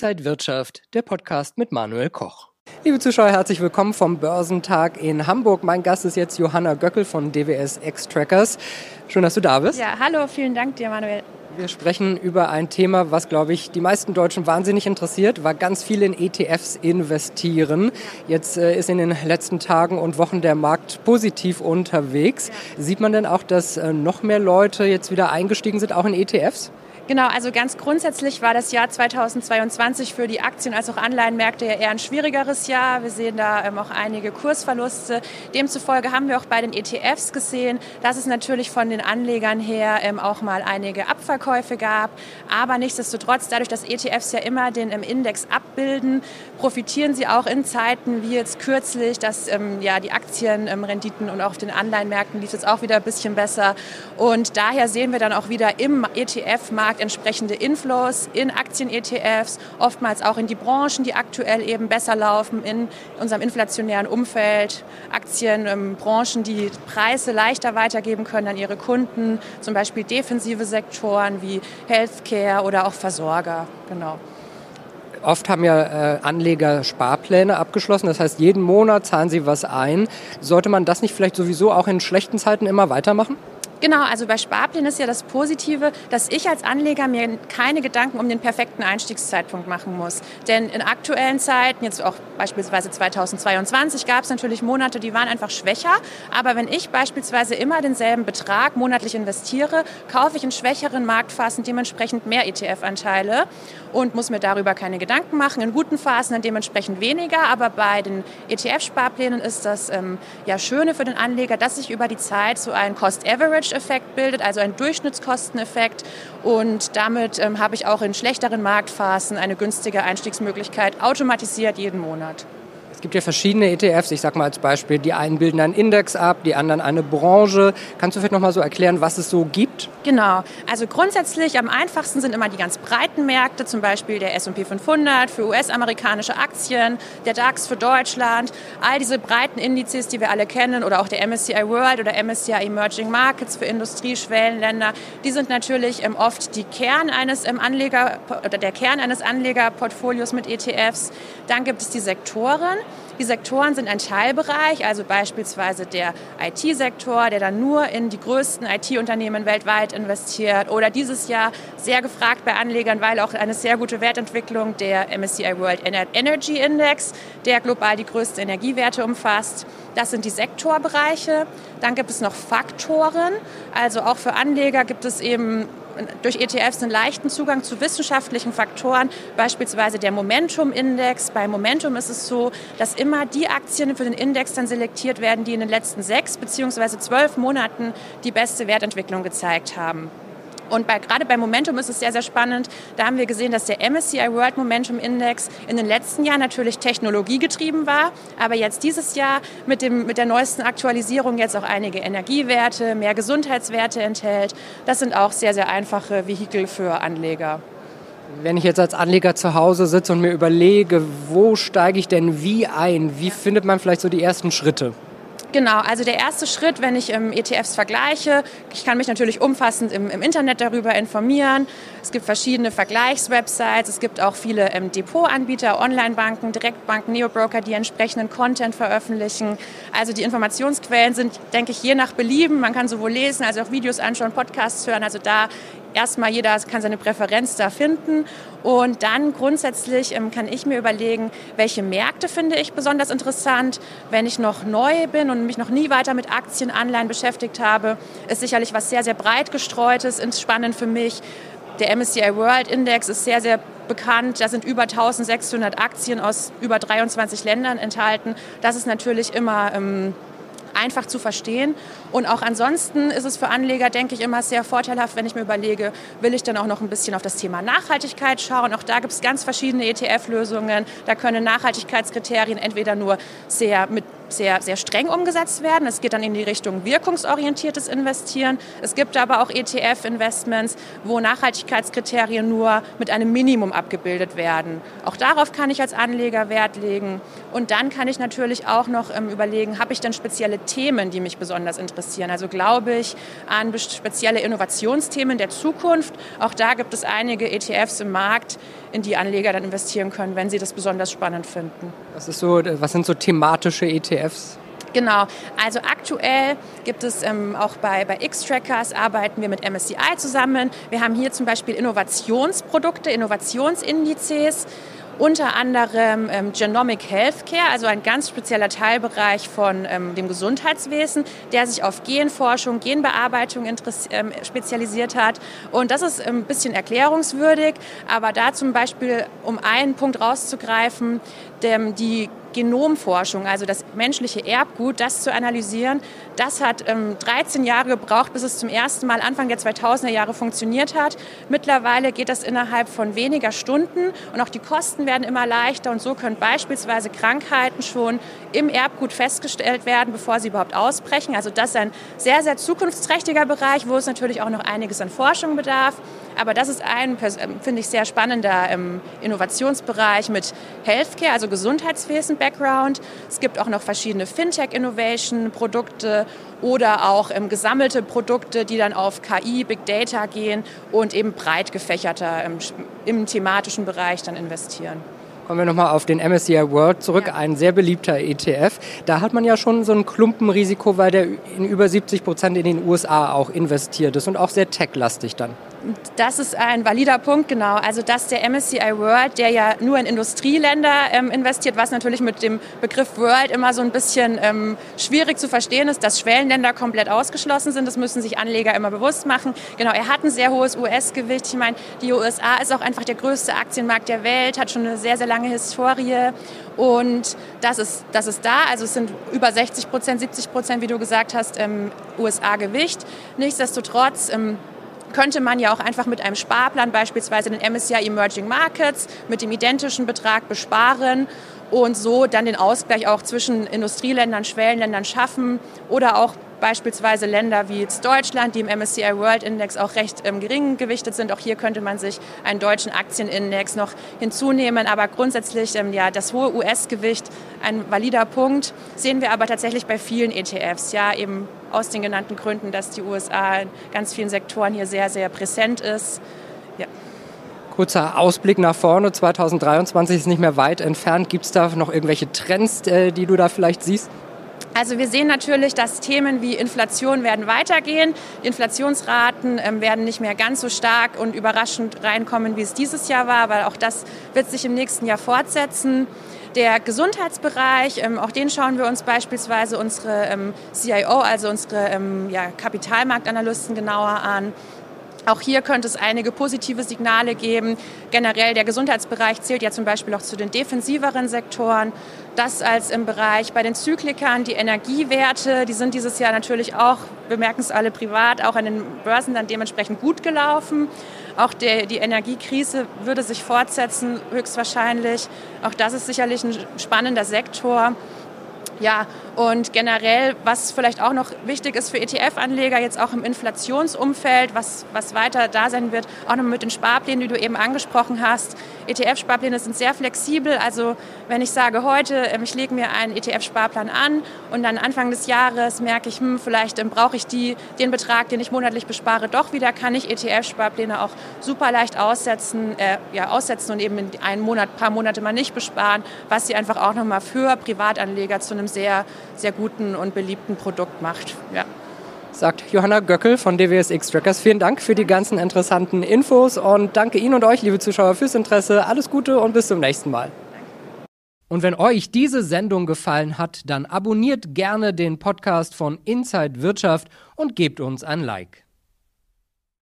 Inside Wirtschaft, der Podcast mit Manuel Koch. Liebe Zuschauer, herzlich willkommen vom Börsentag in Hamburg. Mein Gast ist jetzt Johanna Göckel von DWS X-Trackers. Schön, dass du da bist. Ja, hallo, vielen Dank dir, Manuel. Wir sprechen über ein Thema, was, glaube ich, die meisten Deutschen wahnsinnig interessiert, weil ganz viele in ETFs investieren. Jetzt äh, ist in den letzten Tagen und Wochen der Markt positiv unterwegs. Ja. Sieht man denn auch, dass äh, noch mehr Leute jetzt wieder eingestiegen sind, auch in ETFs? Genau, also ganz grundsätzlich war das Jahr 2022 für die Aktien- als auch Anleihenmärkte ja eher ein schwierigeres Jahr. Wir sehen da ähm, auch einige Kursverluste. Demzufolge haben wir auch bei den ETFs gesehen, dass es natürlich von den Anlegern her ähm, auch mal einige Abverkäufe gab. Aber nichtsdestotrotz, dadurch, dass ETFs ja immer den im Index abbilden, profitieren sie auch in Zeiten wie jetzt kürzlich, dass ähm, ja die Aktienrenditen und auch auf den Anleihenmärkten lief es auch wieder ein bisschen besser. Und daher sehen wir dann auch wieder im ETF-Markt Markt entsprechende Inflows in Aktien-ETFs, oftmals auch in die Branchen, die aktuell eben besser laufen in unserem inflationären Umfeld. Aktien, ähm, Branchen, die Preise leichter weitergeben können an ihre Kunden, zum Beispiel defensive Sektoren wie Healthcare oder auch Versorger. Genau. Oft haben ja äh, Anleger Sparpläne abgeschlossen, das heißt, jeden Monat zahlen sie was ein. Sollte man das nicht vielleicht sowieso auch in schlechten Zeiten immer weitermachen? Genau, also bei Sparplänen ist ja das Positive, dass ich als Anleger mir keine Gedanken um den perfekten Einstiegszeitpunkt machen muss. Denn in aktuellen Zeiten, jetzt auch beispielsweise 2022, gab es natürlich Monate, die waren einfach schwächer. Aber wenn ich beispielsweise immer denselben Betrag monatlich investiere, kaufe ich in schwächeren Marktphasen dementsprechend mehr ETF-Anteile und muss mir darüber keine Gedanken machen. In guten Phasen dann dementsprechend weniger. Aber bei den ETF-Sparplänen ist das ähm, ja Schöne für den Anleger, dass sich über die Zeit so ein Cost-Average Average-Effekt bildet, also ein Durchschnittskosteneffekt. Und damit ähm, habe ich auch in schlechteren Marktphasen eine günstige Einstiegsmöglichkeit automatisiert jeden Monat. Es gibt ja verschiedene ETFs, ich sage mal als Beispiel, die einen bilden einen Index ab, die anderen eine Branche. Kannst du vielleicht noch mal so erklären, was es so gibt? Genau, also grundsätzlich am einfachsten sind immer die ganz breiten Märkte, zum Beispiel der S&P 500 für US-amerikanische Aktien, der DAX für Deutschland, all diese breiten Indizes, die wir alle kennen oder auch der MSCI World oder MSCI Emerging Markets für Industrieschwellenländer, die sind natürlich ähm, oft die Kern eines ähm, Anleger oder der Kern eines Anlegerportfolios mit ETFs. Dann gibt es die Sektoren. Die Sektoren sind ein Teilbereich, also beispielsweise der IT-Sektor, der dann nur in die größten IT-Unternehmen weltweit investiert. Oder dieses Jahr sehr gefragt bei Anlegern, weil auch eine sehr gute Wertentwicklung der MSCI World Energy Index, der global die größten Energiewerte umfasst. Das sind die Sektorbereiche. Dann gibt es noch Faktoren. Also auch für Anleger gibt es eben durch ETFs einen leichten Zugang zu wissenschaftlichen Faktoren, beispielsweise der Momentum-Index. Bei Momentum ist es so, dass immer die Aktien für den Index dann selektiert werden, die in den letzten sechs bzw. zwölf Monaten die beste Wertentwicklung gezeigt haben. Und bei, gerade bei Momentum ist es sehr, sehr spannend. Da haben wir gesehen, dass der MSCI World Momentum Index in den letzten Jahren natürlich technologiegetrieben war, aber jetzt dieses Jahr mit, dem, mit der neuesten Aktualisierung jetzt auch einige Energiewerte, mehr Gesundheitswerte enthält. Das sind auch sehr, sehr einfache Vehikel für Anleger. Wenn ich jetzt als Anleger zu Hause sitze und mir überlege, wo steige ich denn wie ein, wie findet man vielleicht so die ersten Schritte? Genau, also der erste Schritt, wenn ich ähm, ETFs vergleiche, ich kann mich natürlich umfassend im, im, Internet darüber informieren. Es gibt verschiedene Vergleichswebsites, es gibt auch viele ähm, Depotanbieter, Onlinebanken, Direktbanken, Neobroker, die entsprechenden Content veröffentlichen. Also die Informationsquellen sind, denke ich, je nach Belieben. Man kann sowohl lesen als auch Videos anschauen, Podcasts hören. Also da erstmal jeder kann seine Präferenz da finden. Und dann grundsätzlich ähm, kann ich mir überlegen, welche Märkte finde ich besonders interessant. Wenn ich noch neu bin und mich noch nie weiter mit Aktien, Anleihen beschäftigt habe, ist sicherlich was sehr, sehr breit gestreutes, spannend für mich. Der MSCI World Index ist sehr, sehr bekannt. Da sind über 1600 Aktien aus über 23 Ländern enthalten. Das ist natürlich immer ähm, einfach zu verstehen. Und auch ansonsten ist es für Anleger, denke ich, immer sehr vorteilhaft, wenn ich mir überlege, will ich dann auch noch ein bisschen auf das Thema Nachhaltigkeit schauen. Auch da gibt es ganz verschiedene ETF-Lösungen. Da können Nachhaltigkeitskriterien entweder nur sehr mit sehr, sehr streng umgesetzt werden. Es geht dann in die Richtung wirkungsorientiertes Investieren. Es gibt aber auch ETF-Investments, wo Nachhaltigkeitskriterien nur mit einem Minimum abgebildet werden. Auch darauf kann ich als Anleger Wert legen. Und dann kann ich natürlich auch noch ähm, überlegen, habe ich denn spezielle Themen, die mich besonders interessieren? Also glaube ich an spezielle Innovationsthemen der Zukunft. Auch da gibt es einige ETFs im Markt, in die Anleger dann investieren können, wenn sie das besonders spannend finden. Was, ist so, was sind so thematische ETFs? Genau, also aktuell gibt es ähm, auch bei, bei X-Trackers arbeiten wir mit MSCI zusammen. Wir haben hier zum Beispiel Innovationsprodukte, Innovationsindizes unter anderem ähm, Genomic Healthcare, also ein ganz spezieller Teilbereich von ähm, dem Gesundheitswesen, der sich auf Genforschung, Genbearbeitung ähm, spezialisiert hat. Und das ist ein bisschen erklärungswürdig, aber da zum Beispiel, um einen Punkt rauszugreifen, die Genomforschung, also das menschliche Erbgut, das zu analysieren, das hat ähm, 13 Jahre gebraucht, bis es zum ersten Mal Anfang der 2000er Jahre funktioniert hat. Mittlerweile geht das innerhalb von weniger Stunden und auch die Kosten werden immer leichter und so können beispielsweise Krankheiten schon im Erbgut festgestellt werden, bevor sie überhaupt ausbrechen. Also das ist ein sehr, sehr zukunftsträchtiger Bereich, wo es natürlich auch noch einiges an Forschung bedarf. Aber das ist ein, ähm, finde ich, sehr spannender ähm, Innovationsbereich mit Healthcare, also Gesundheitswesen-Background. Es gibt auch noch verschiedene Fintech-Innovation-Produkte oder auch ähm, gesammelte Produkte, die dann auf KI, Big Data gehen und eben breit gefächerter im, im thematischen Bereich dann investieren. Kommen wir nochmal auf den MSCI World zurück, ja. ein sehr beliebter ETF. Da hat man ja schon so ein Klumpenrisiko, weil der in über 70 Prozent in den USA auch investiert ist und auch sehr techlastig dann. Das ist ein valider Punkt, genau. Also dass der MSCI World, der ja nur in Industrieländer ähm, investiert, was natürlich mit dem Begriff World immer so ein bisschen ähm, schwierig zu verstehen ist, dass Schwellenländer komplett ausgeschlossen sind. Das müssen sich Anleger immer bewusst machen. Genau, er hat ein sehr hohes US-Gewicht. Ich meine, die USA ist auch einfach der größte Aktienmarkt der Welt, hat schon eine sehr, sehr lange Historie. Und das ist, das ist da. Also es sind über 60 Prozent, 70 Prozent, wie du gesagt hast, ähm, USA-Gewicht. Nichtsdestotrotz ähm, könnte man ja auch einfach mit einem Sparplan beispielsweise den MSCI Emerging Markets mit dem identischen Betrag besparen und so dann den Ausgleich auch zwischen Industrieländern, Schwellenländern schaffen oder auch beispielsweise Länder wie jetzt Deutschland, die im MSCI World Index auch recht ähm, gering gewichtet sind. Auch hier könnte man sich einen deutschen Aktienindex noch hinzunehmen. Aber grundsätzlich ähm, ja das hohe US-Gewicht ein valider Punkt. Sehen wir aber tatsächlich bei vielen ETFs. Ja, eben aus den genannten Gründen, dass die USA in ganz vielen Sektoren hier sehr, sehr präsent ist. Ja. Kurzer Ausblick nach vorne, 2023 ist nicht mehr weit entfernt. Gibt es da noch irgendwelche Trends, äh, die du da vielleicht siehst? Also wir sehen natürlich, dass Themen wie Inflation werden weitergehen. Die Inflationsraten ähm, werden nicht mehr ganz so stark und überraschend reinkommen, wie es dieses Jahr war, aber auch das wird sich im nächsten Jahr fortsetzen. Der Gesundheitsbereich, ähm, auch den schauen wir uns beispielsweise unsere ähm, CIO, also unsere Kapitalmarktanalysten genauer an. Auch hier könnte es einige positive Signale geben. Generell der Gesundheitsbereich zählt ja zum Beispiel auch zu den defensiveren Sektoren. Das als im Bereich bei den Zyklikern, die Energiewerte, die sind dieses Jahr natürlich auch, wir merken es alle privat, auch an den Börsen dann dementsprechend gut gelaufen. Auch der, die Energiekrise würde sich fortsetzen, höchstwahrscheinlich. Auch das ist sicherlich ein spannender Sektor. Ja, und generell, was vielleicht auch noch wichtig ist für ETF-Anleger, jetzt auch im Inflationsumfeld, was, was weiter da sein wird, auch noch mit den Sparplänen, die du eben angesprochen hast. ETF-Sparpläne sind sehr flexibel. Also wenn ich sage heute, ähm, ich lege mir einen ETF-Sparplan an und dann Anfang des Jahres merke ich, hm, vielleicht ähm, brauche ich die, den Betrag, den ich monatlich bespare, doch wieder, kann ich ETF-Sparpläne auch super leicht aussetzen, äh, ja, aussetzen und eben in einen Monat, paar Monate mal nicht besparen, was sie einfach auch nochmal für Privatanleger zu einem sehr sehr guten und beliebten Produkt macht. Ja. Sagt Johanna Göckel von DWS X-Trackers. Vielen Dank für die ganzen interessanten Infos und danke Ihnen und euch, liebe Zuschauer, fürs Interesse. Alles Gute und bis zum nächsten Mal. Und wenn euch diese Sendung gefallen hat, dann abonniert gerne den Podcast von Inside Wirtschaft und gebt uns ein Like.